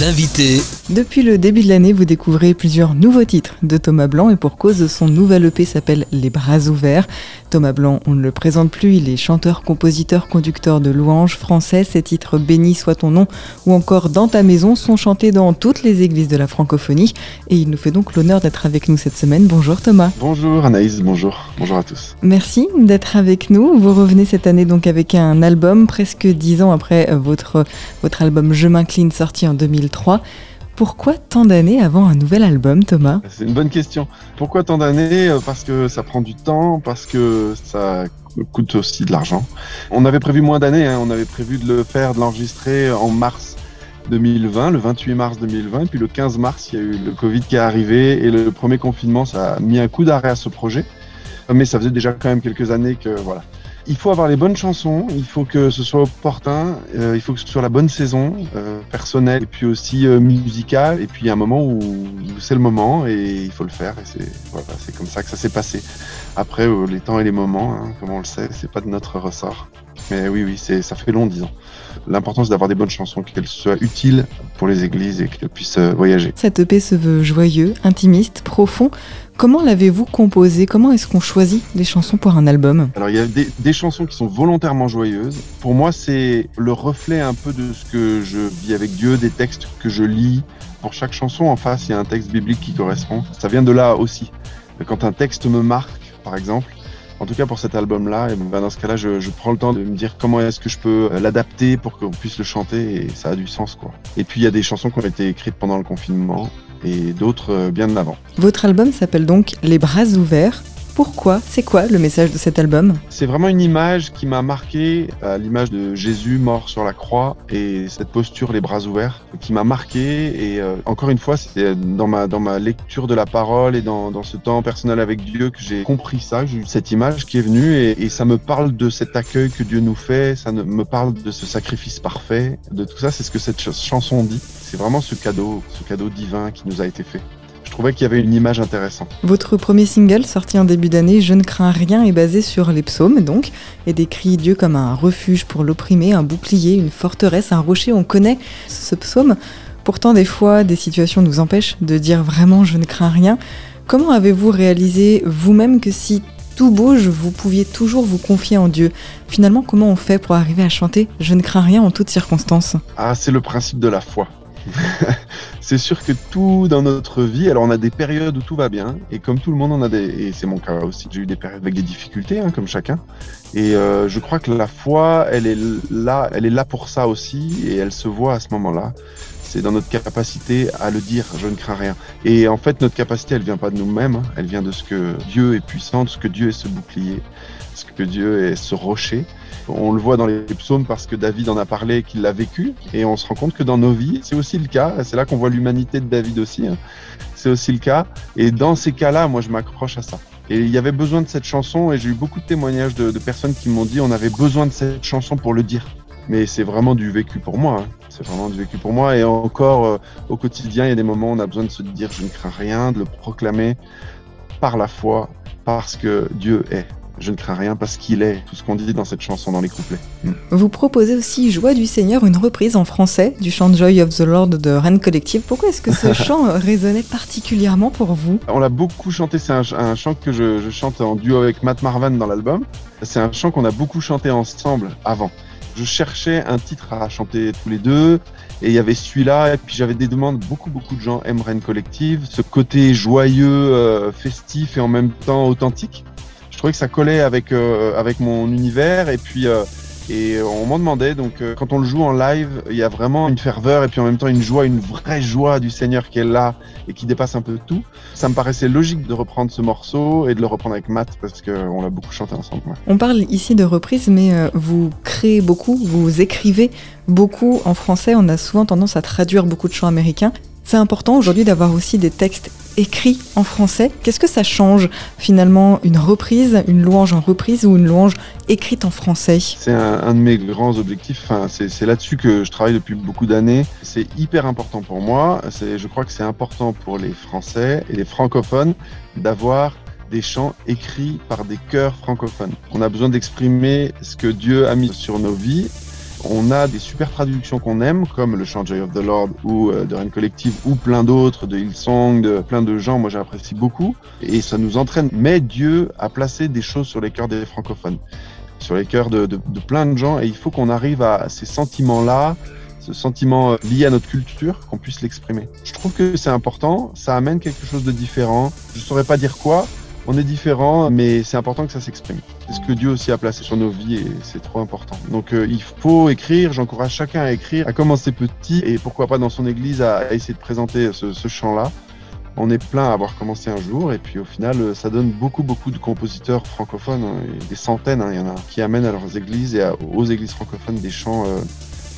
L'invité Depuis le début de l'année, vous découvrez plusieurs nouveaux titres de Thomas Blanc et pour cause, son nouvel EP s'appelle Les Bras Ouverts. Thomas Blanc, on ne le présente plus, il est chanteur, compositeur, conducteur de louanges français. Ses titres Béni soit ton nom ou encore Dans ta maison sont chantés dans toutes les églises de la francophonie et il nous fait donc l'honneur d'être avec nous cette semaine. Bonjour Thomas. Bonjour Anaïs, bonjour, bonjour à tous. Merci d'être avec nous. Vous revenez cette année donc avec un album presque dix ans après votre, votre album Je m'incline sorti en 2003. Pourquoi tant d'années avant un nouvel album, Thomas? C'est une bonne question. Pourquoi tant d'années? Parce que ça prend du temps, parce que ça coûte aussi de l'argent. On avait prévu moins d'années, hein. on avait prévu de le faire, de l'enregistrer en mars 2020, le 28 mars 2020, puis le 15 mars, il y a eu le Covid qui est arrivé et le premier confinement, ça a mis un coup d'arrêt à ce projet. Mais ça faisait déjà quand même quelques années que voilà, il faut avoir les bonnes chansons, il faut que ce soit opportun, euh, il faut que ce soit la bonne saison, euh, personnelle et puis aussi euh, musicale. Et puis il y a un moment où, c'est le moment et il faut le faire. Et c'est voilà, c'est comme ça que ça s'est passé. Après, euh, les temps et les moments, hein, comme on le sait, c'est pas de notre ressort. Mais oui, oui, c'est ça fait long, disons. L'importance d'avoir des bonnes chansons, qu'elles soient utiles pour les églises et qu'elles puissent euh, voyager. Cette EP se veut joyeux, intimiste, profond. Comment l'avez-vous composé? Comment est-ce qu'on choisit des chansons pour un album? Alors il y a des, chansons qui sont volontairement joyeuses. Pour moi, c'est le reflet un peu de ce que je vis avec Dieu, des textes que je lis. Pour chaque chanson, en face, il y a un texte biblique qui correspond. Ça vient de là aussi. Quand un texte me marque, par exemple, en tout cas pour cet album-là, ben dans ce cas-là, je, je, prends le temps de me dire comment est-ce que je peux l'adapter pour qu'on puisse le chanter et ça a du sens quoi. Et puis il y a des chansons qui ont été écrites pendant le confinement et d'autres euh, bien avant. Votre album s'appelle donc Les bras ouverts. Pourquoi C'est quoi le message de cet album C'est vraiment une image qui m'a marqué, euh, l'image de Jésus mort sur la croix et cette posture, les bras ouverts, qui m'a marqué. Et euh, encore une fois, c'est dans ma, dans ma lecture de la parole et dans, dans ce temps personnel avec Dieu que j'ai compris ça, j'ai eu cette image qui est venue et, ça me parle de cet accueil que Dieu nous fait, ça me parle de ce sacrifice parfait, de tout ça, c'est ce que cette chanson dit. C'est vraiment ce cadeau, ce cadeau divin qui nous a été fait trouvais qu'il y avait une image intéressante. Votre premier single, sorti en début d'année, Je ne crains rien, est basé sur les psaumes, donc, et décrit Dieu comme un refuge pour l'opprimé, un bouclier, une forteresse, un rocher. On connaît ce psaume. Pourtant, des fois, des situations nous empêchent de dire vraiment Je ne crains rien. Comment avez-vous réalisé vous-même que si tout bouge, vous pouviez toujours vous confier en Dieu? Finalement, comment on fait pour arriver à chanter Je ne crains rien en toutes circonstances? Ah, c'est le principe de la foi. c'est sûr que tout dans notre vie, alors on a des périodes où tout va bien, et comme tout le monde, on a des, et c'est mon cas aussi, j'ai eu des périodes avec des difficultés, hein, comme chacun. Et euh, je crois que la foi, elle est là, elle est là pour ça aussi, et elle se voit à ce moment-là. C'est dans notre capacité à le dire, je ne crains rien. Et en fait, notre capacité, elle vient pas de nous-mêmes, hein. elle vient de ce que Dieu est puissant, de ce que Dieu est ce bouclier, ce que Dieu est ce rocher. On le voit dans les psaumes parce que David en a parlé, qu'il l'a vécu, et on se rend compte que dans nos vies, c'est aussi le cas. C'est là qu'on voit l'humanité de David aussi. Hein. C'est aussi le cas. Et dans ces cas-là, moi, je m'accroche à ça. Et il y avait besoin de cette chanson, et j'ai eu beaucoup de témoignages de, de personnes qui m'ont dit on avait besoin de cette chanson pour le dire. Mais c'est vraiment du vécu pour moi. Hein. C'est vraiment du vécu pour moi. Et encore, euh, au quotidien, il y a des moments où on a besoin de se dire je ne crains rien, de le proclamer par la foi, parce que Dieu est je ne crains rien parce qu'il est, tout ce qu'on dit dans cette chanson, dans les couplets. Mm. Vous proposez aussi Joie du Seigneur, une reprise en français du chant Joy of the Lord de Rennes Collective. Pourquoi est-ce que ce chant résonnait particulièrement pour vous? On l'a beaucoup chanté, c'est un, un, chant que je, je, chante en duo avec Matt Marvan dans l'album. C'est un chant qu'on a beaucoup chanté ensemble avant. Je cherchais un titre à chanter tous les deux, et il y avait celui-là, et puis j'avais des demandes, beaucoup beaucoup de gens aiment Rennes Collective, ce côté joyeux, euh, festif et en même temps authentique trouvais que ça collait avec, euh, avec mon univers et puis euh, et on m'en demandait donc euh, quand on le joue en live il y a vraiment une ferveur et puis en même temps une joie une vraie joie du Seigneur qui est là et qui dépasse un peu tout. Ça me paraissait logique de reprendre ce morceau et de le reprendre avec Matt parce qu'on l'a beaucoup chanté ensemble on parle ici de reprise mais vous créez beaucoup vous écrivez beaucoup en français. On a souvent tendance à traduire beaucoup de chants américains c'est important aujourd'hui d'avoir aussi des textes écrits en français. Qu'est-ce que ça change finalement une reprise, une louange en reprise ou une louange écrite en français? C'est un, de mes grands objectifs. C'est là-dessus que je travaille depuis beaucoup d'années. C'est hyper important pour moi. Je crois que c'est important pour les Français et les francophones d'avoir des chants écrits par des chœurs francophones. On a besoin d'exprimer ce que Dieu a mis sur nos vies On a des super traductions qu'on aime, comme le chant Joy of the Lord ou euh, de Collective ou plein d'autres, de Hillsong, de plein de gens, moi j'apprécie beaucoup. Et ça nous entraîne. Mais Dieu a placé des choses sur les cœurs des francophones, sur les cœurs de, de, de plein de gens. Et il faut qu'on arrive à ces sentiments-là, ce sentiment euh, lié à notre culture, qu'on puisse l'exprimer. Je trouve que c'est important, ça amène quelque chose de différent. Je saurais pas dire quoi, on est différent, mais c'est important que ça s'exprime. C'est ce que Dieu aussi a placé sur nos vies et c'est trop important. Donc euh, il faut écrire, j'encourage chacun à écrire, à commencer petit et pourquoi pas dans son église à, essayer de présenter ce, chant-là. On est plein à avoir commencé un jour et puis au final euh, ça donne beaucoup beaucoup de compositeurs francophones, hein, des centaines, hein, il y en a, qui amènent à leurs églises et aux églises francophones des chants euh,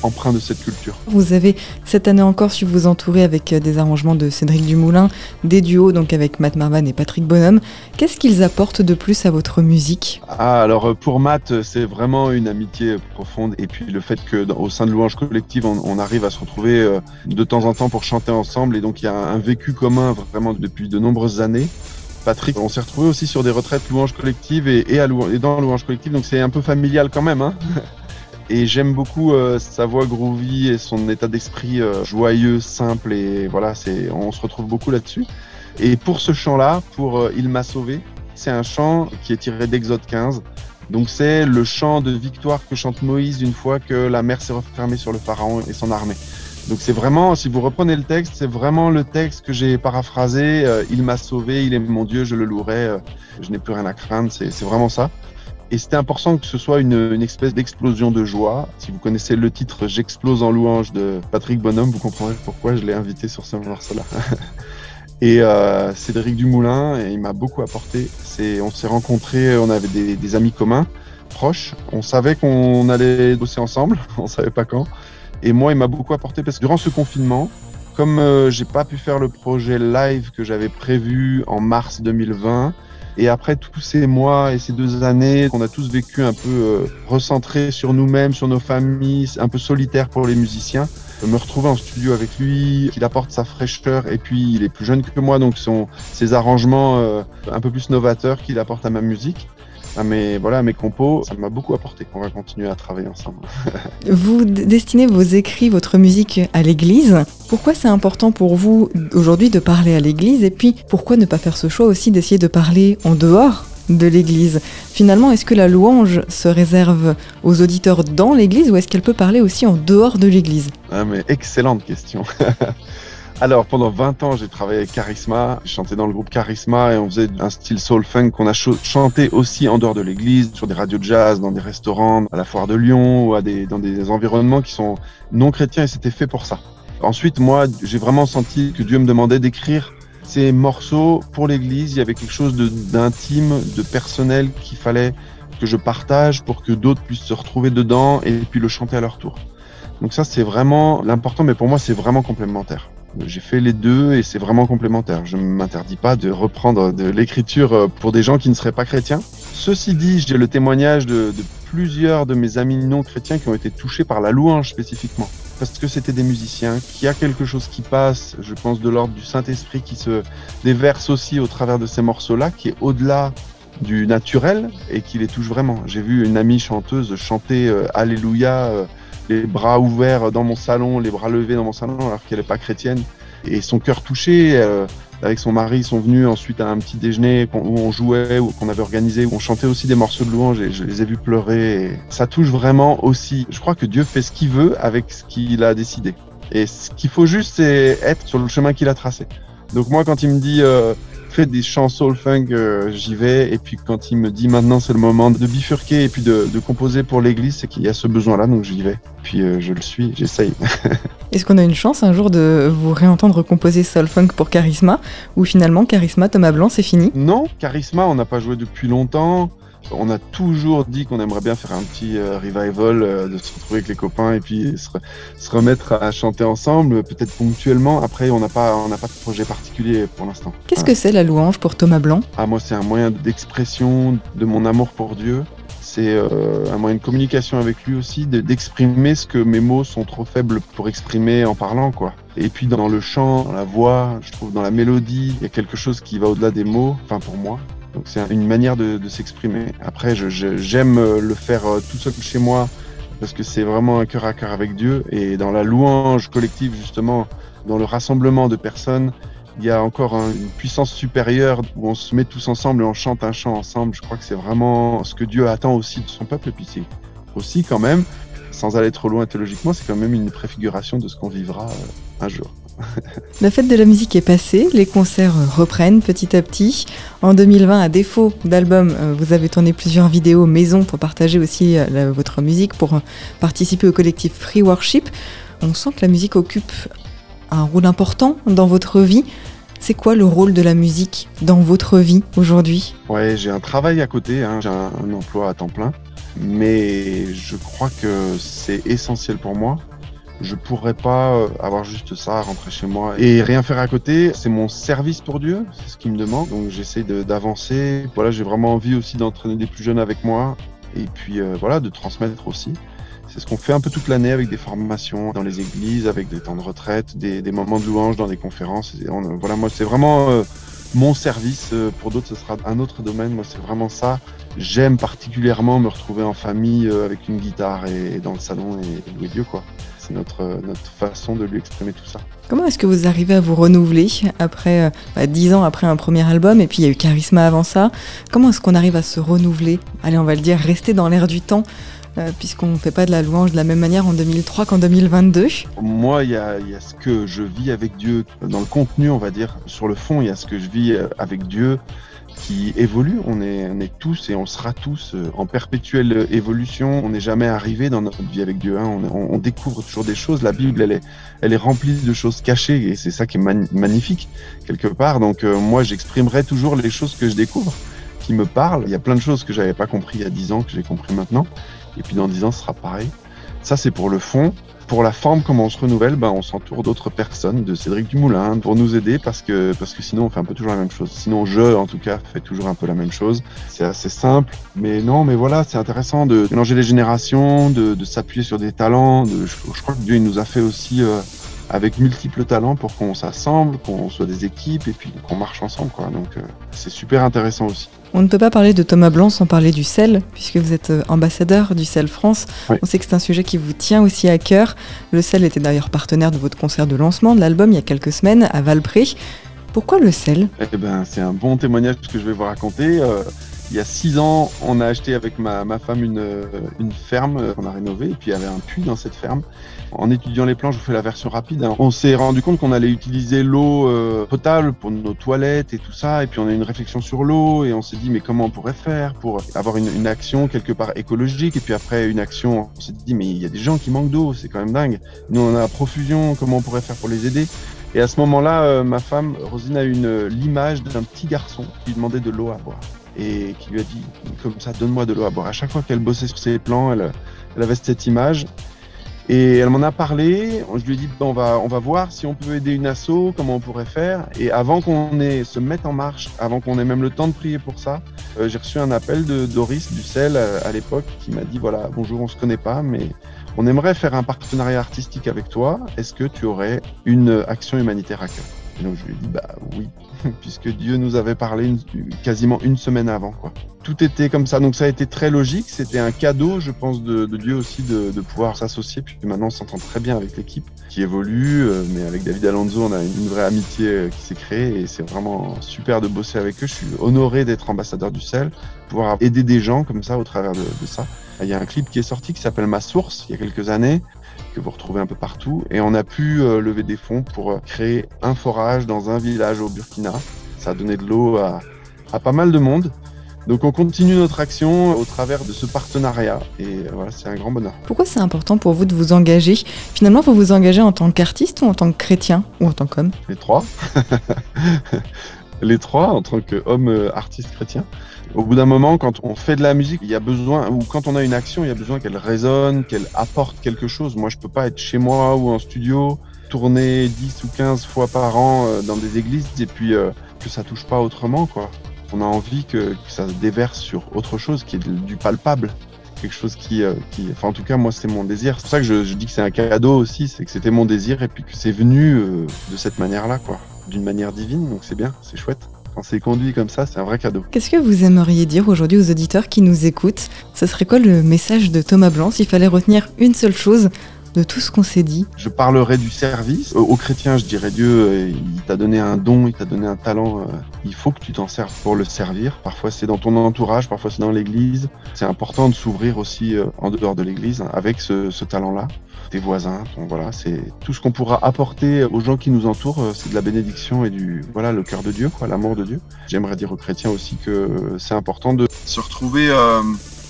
empreint de cette culture. Vous avez cette année encore su vous entourer avec euh, des arrangements de Cédric Dumoulin, des duos donc avec Matt Marvan et Patrick Bonhomme. Qu'est-ce qu'ils apportent de plus à votre musique? Ah alors euh, pour Matt euh, c'est vraiment une amitié profonde et puis le fait que au sein de Louange Collective on, on, arrive à se retrouver de temps en temps pour chanter ensemble et donc il y a un vécu commun vraiment depuis de nombreuses années. Patrick, on s'est retrouvé aussi sur des retraites louange collective et, et, à louange, et dans louange collective, donc c'est un peu familial quand même. Hein et j'aime beaucoup euh, sa voix groovy et son état d'esprit euh, joyeux, simple et voilà, c'est on se retrouve beaucoup là-dessus. Et pour ce chant-là, pour euh, Il m'a sauvé, c'est un chant qui est tiré d'Exode 15. Donc c'est le chant de victoire que chante Moïse une fois que la mer s'est refermée sur le pharaon et son armée. Donc c'est vraiment, si vous reprenez le texte, c'est vraiment le texte que j'ai paraphrasé. Euh, il m'a sauvé, il est mon Dieu, je le louerai, euh, je n'ai plus rien à craindre. C'est vraiment ça. Et c'était important que ce soit une, une espèce d'explosion de joie. Si vous connaissez le titre J'explose en louange de Patrick Bonhomme, vous comprendrez pourquoi je l'ai invité sur ce morceau-là. et euh, Cédric Dumoulin, il m'a beaucoup apporté. On s'est rencontrés, on avait des, des, amis communs, proches. On savait qu'on allait bosser ensemble, on savait pas quand. Et moi, il m'a beaucoup apporté parce que durant ce confinement, comme euh, j'ai pas pu faire le projet live que j'avais prévu en mars 2020, et après tous ces mois et ces deux années qu'on a tous vécu un peu euh, recentrés sur nous-mêmes, sur nos familles, un peu solitaire pour les musiciens, me retrouver en studio avec lui, qu'il apporte sa fraîcheur et puis il est plus jeune que moi donc son, ses arrangements euh, un peu plus novateurs qu'il apporte à ma musique à mes, voilà, à mes compos, ça m'a beaucoup apporté. On va continuer à travailler ensemble. vous destinez vos écrits, votre musique à l'église. Pourquoi c'est important pour vous aujourd'hui de parler à l'église Et puis, pourquoi ne pas faire ce choix aussi d'essayer de parler en dehors de l'église? Finalement, est-ce que la louange se réserve aux auditeurs dans l'église ou est-ce qu'elle peut parler aussi en dehors de l'église? Ah, mais Excellente question. Alors, pendant 20 ans, j'ai travaillé avec Charisma. J'ai chanté dans le groupe Charisma et on faisait un style soul funk qu'on a chanté aussi en dehors de l'église, sur des radios de jazz, dans des restaurants, à la foire de Lyon ou dans des environnements qui sont non chrétiens et c'était fait pour ça. Ensuite, moi, j'ai vraiment senti que Dieu me demandait d'écrire ces morceaux pour l'église. Il y avait quelque chose d'intime, de, de personnel qu'il fallait que je partage pour que d'autres puissent se retrouver dedans et puis le chanter à leur tour. Donc ça, c'est vraiment l'important, mais pour moi, c'est vraiment complémentaire. J'ai fait les deux et c'est vraiment complémentaire. Je ne m'interdis pas de reprendre de l'écriture euh, pour des gens qui ne seraient pas chrétiens. Ceci dit, j'ai le témoignage de, plusieurs de mes amis non chrétiens qui ont été touchés par la louange spécifiquement. Parce que c'était des musiciens, qui a quelque chose qui passe, je pense, de l'ordre du Saint-Esprit qui se déverse aussi au travers de ces morceaux-là, qui est au-delà du naturel et qui les touche vraiment. J'ai vu une amie chanteuse chanter euh, Alléluia. Euh, les bras ouverts dans mon salon, les bras levés dans mon salon, alors qu'elle n'est pas chrétienne. Et son cœur touché, euh, avec son mari, ils sont venus ensuite à un petit déjeuner où on jouait, ou qu'on avait organisé, où on chantait aussi des morceaux de louange et je les ai vus pleurer. Ça touche vraiment aussi. Je crois que Dieu fait ce qu'il veut avec ce qu'il a décidé. Et ce qu'il faut juste, c'est être sur le chemin qu'il a tracé. Donc moi, quand il me dit euh, fais des chants soul funk, euh, j'y vais. Et puis quand il me dit maintenant c'est le moment de bifurquer et puis de, de composer pour l'église, c'est qu'il y a ce besoin-là, donc j'y vais. Puis euh, je le suis, j'essaye. Est-ce qu'on a une chance un jour de vous réentendre composer soul funk pour Charisma ou finalement Charisma Thomas Blanc c'est fini? Non, Charisma on n'a pas joué depuis longtemps. On a toujours dit qu'on aimerait bien faire un petit euh, revival, euh, de se retrouver avec les copains et puis se, se remettre à chanter ensemble, peut-être ponctuellement. Après, on n'a pas, on n'a pas de projet particulier pour l'instant. Qu'est-ce que c'est la louange pour Thomas Blanc? Ah, moi, c'est un moyen d'expression de mon amour pour Dieu. C'est euh, un moyen de communication avec lui aussi, d'exprimer ce que mes mots sont trop faibles pour exprimer en parlant, quoi. Et puis dans le chant, dans la voix, je trouve dans la mélodie, il y a quelque chose qui va au-delà des mots, enfin pour moi. Donc c'est une manière de, s'exprimer. Après, j'aime je, le faire tout seul chez moi, parce que c'est vraiment un cœur à cœur avec Dieu. Et dans la louange collective, justement, dans le rassemblement de personnes, il y a encore une puissance supérieure où on se met tous ensemble et on chante un chant ensemble. Je crois que c'est vraiment ce que Dieu attend aussi de son peuple. Et puis aussi quand même, sans aller trop loin théologiquement, c'est quand même une préfiguration de ce qu'on vivra euh, un jour. La fête de la musique est passée, les concerts reprennent petit à petit. En 2020, à défaut d'album, euh, vous avez tourné plusieurs vidéos maison pour partager aussi euh, votre musique, pour participer au collectif Free Worship. On sent que la musique occupe un rôle important dans votre vie. C'est quoi le rôle de la musique dans votre vie aujourd'hui? Ouais, j'ai un travail à côté, hein, j'ai un, emploi à temps plein, mais je crois que c'est essentiel pour moi. Je pourrais pas euh, avoir juste ça, rentrer chez moi et rien faire à côté. C'est mon service pour Dieu, c'est ce qu'il me demande. Donc j'essaie d'avancer. Voilà, j'ai vraiment envie aussi d'entraîner des plus jeunes avec moi et puis euh, voilà, de transmettre aussi. C'est ce qu'on fait un peu toute l'année avec des formations dans les églises, avec des temps de retraite, des, moments de louange dans des conférences. voilà, moi, c'est vraiment euh, mon service. Euh, pour d'autres, ce sera un autre domaine. Moi, c'est vraiment ça. J'aime particulièrement me retrouver en famille euh, avec une guitare et, dans le salon et, louer Dieu, quoi. C'est notre, notre façon de lui exprimer tout ça. Comment est-ce que vous arrivez à vous renouveler après bah, dix ans après un premier album et puis il y a eu Charisma avant ça? Comment est-ce qu'on arrive à se renouveler? Allez, on va le dire, rester dans l'air du temps euh, puisqu'on ne fait pas de la louange de la même manière en 2003 qu'en 2022 Moi, il y, a, ce que je vis avec Dieu dans le contenu, on va dire. Sur le fond, il y a ce que je vis euh, avec Dieu qui évolue. On est, tous et on sera tous euh, en perpétuelle évolution. On n'est jamais arrivé dans notre vie avec Dieu. Hein. On, découvre toujours des choses. La Bible, elle est, elle est remplie de choses cachées et c'est ça qui est magnifique quelque part. Donc moi, j'exprimerai toujours les choses que je découvre qui me parlent. Il y a plein de choses que j'avais pas compris il y a dix ans que j'ai compris maintenant. Et puis dans 10 ans, ce sera pareil. Ça, c'est pour le fond. Pour la forme, comment on se renouvelle, ben, on s'entoure d'autres personnes, de Cédric Dumoulin, pour nous aider parce que, parce que sinon on fait un peu toujours la même chose. Sinon, je, en tout cas, fais toujours un peu la même chose. C'est assez simple, mais non, mais voilà, c'est intéressant de mélanger les générations, de, de s'appuyer sur des talents. Je, crois que Dieu il nous a fait aussi euh, avec multiples talents pour qu'on s'assemble, qu'on soit des équipes et puis qu'on marche ensemble. Donc euh, c'est super intéressant aussi. On ne peut pas parler de Thomas Blanc sans parler du sel, puisque vous êtes euh, ambassadeur du sel France. On sait que c'est un sujet qui vous tient aussi à cœur. Le sel était d'ailleurs partenaire de votre concert de lancement de l'album il y a quelques semaines à Valpré. Pourquoi le sel? Eh ben, C'est un bon témoignage que je vais vous raconter. Euh, il y a six ans, on a acheté avec ma, femme une, une ferme qu'on a rénovée, et puis il y avait un puits dans cette ferme. En étudiant les plans, je vous fais la version rapide. Hein. On s'est rendu compte qu'on allait utiliser l'eau euh, potable pour nos toilettes et tout ça, et puis on a eu une réflexion sur l'eau, et on s'est dit mais comment on pourrait faire pour avoir une, une, action quelque part écologique, et puis après une action, on s'est dit mais il y a des gens qui manquent d'eau, c'est quand même dingue. Nous on a la profusion, comment on pourrait faire pour les aider? Et à ce moment-là, euh, ma femme, Rosine, a eu l'image d'un petit garçon qui demandait de l'eau à boire et qui lui a dit comme ça, donne-moi de l'eau à boire. À chaque fois qu'elle bossait sur ses plans, elle, avait cette image. Et elle m'en a parlé. Je lui ai dit, on va, on va voir si on peut aider une asso, comment on pourrait faire. Et avant qu'on ait se mette en marche, avant qu'on ait même le temps de prier pour ça, euh, j'ai reçu un appel de Doris Dussel à, à l'époque qui m'a dit, voilà, bonjour, on se connaît pas, mais on aimerait faire un partenariat artistique avec toi. Est-ce que tu aurais une action humanitaire à cœur? Et donc je lui ai dit, bah oui, puisque Dieu nous avait parlé quasiment une semaine avant. Quoi. Tout était comme ça, donc ça a été très logique. C'était un cadeau, je pense, de, Dieu aussi de, pouvoir s'associer. Puis maintenant, on s'entend très bien avec l'équipe qui évolue, euh, mais avec David Alonso, on a une vraie amitié euh, qui s'est créée et c'est vraiment super de bosser avec eux. Je suis honoré d'être ambassadeur du sel, pouvoir aider des gens comme ça au travers de, de ça. Il y a un clip qui est sorti qui s'appelle Ma Source il y a quelques années que vous retrouvez un peu partout. Et on a pu euh, lever des fonds pour euh, créer un forage dans un village au Burkina. Ça a donné de l'eau à, pas mal de monde. Donc on continue notre action au travers de ce partenariat et euh, voilà, c'est un grand bonheur. Pourquoi c'est important pour vous de vous engager? Finalement, vous vous engagez en tant qu'artiste ou en tant que chrétien? Ou en tant qu'homme? Les trois. Les trois en tant qu'homme artiste chrétien. Au bout d'un moment, quand on fait de la musique, il y a besoin, ou quand on a une action, il y a besoin qu'elle résonne, qu'elle apporte quelque chose. Moi, je peux pas être chez moi ou en studio, tourner 10 ou 15 fois par an euh, dans des églises et puis euh, que ça touche pas autrement, quoi. On a envie que, ça se déverse sur autre chose qui est du palpable quelque chose qui, euh, qui, enfin en tout cas moi c'est mon désir. C'est pour ça que je, je dis que c'est un cadeau aussi, c'est que c'était mon désir et puis que c'est venu de cette manière-là quoi, d'une manière divine. Donc c'est bien, c'est chouette Quand c'est conduit comme ça, c'est un vrai cadeau. Qu'est-ce que vous aimeriez dire aujourd'hui aux auditeurs qui nous écoutent? Ce serait quoi le message de Thomas Blanc s'il fallait retenir une seule chose? De tout ce qu'on s'est dit Je parlerai du service. Aux chrétiens, je dirais Dieu, euh, il t'a donné un don, il t'a donné un talent. Euh, il faut que tu t'en serves pour le servir. Parfois, c'est dans ton entourage, parfois, c'est dans l'église. C'est important de s'ouvrir aussi euh, en dehors de l'église avec ce, talent-là. Tes voisins, voilà, c'est tout ce qu'on pourra apporter aux gens qui nous entourent, c'est de la bénédiction et du, voilà, le cœur de Dieu, quoi, l'amour de Dieu. J'aimerais dire aux chrétiens aussi que c'est important de se retrouver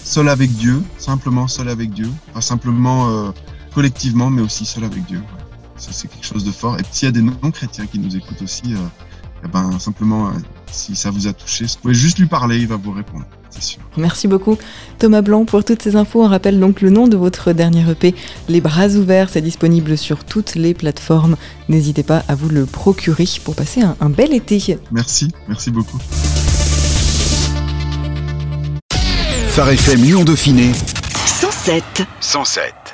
seul avec Dieu, simplement seul avec Dieu, pas simplement collectivement, mais aussi seul avec Dieu. Ça, c'est quelque chose de fort. Et s'il y a des non-chrétiens qui nous écoutent aussi, euh, eh ben, simplement, euh, si ça vous a touché, vous pouvez juste lui parler, il va vous répondre, c'est sûr. Merci beaucoup, Thomas Blanc, pour toutes ces infos. On rappelle donc le nom de votre dernier EP, Les Bras Ouverts. C'est disponible sur toutes les plateformes. N'hésitez pas à vous le procurer pour passer un, un bel été. Merci, merci beaucoup. Phare FM Lyon Dauphiné 107. 107.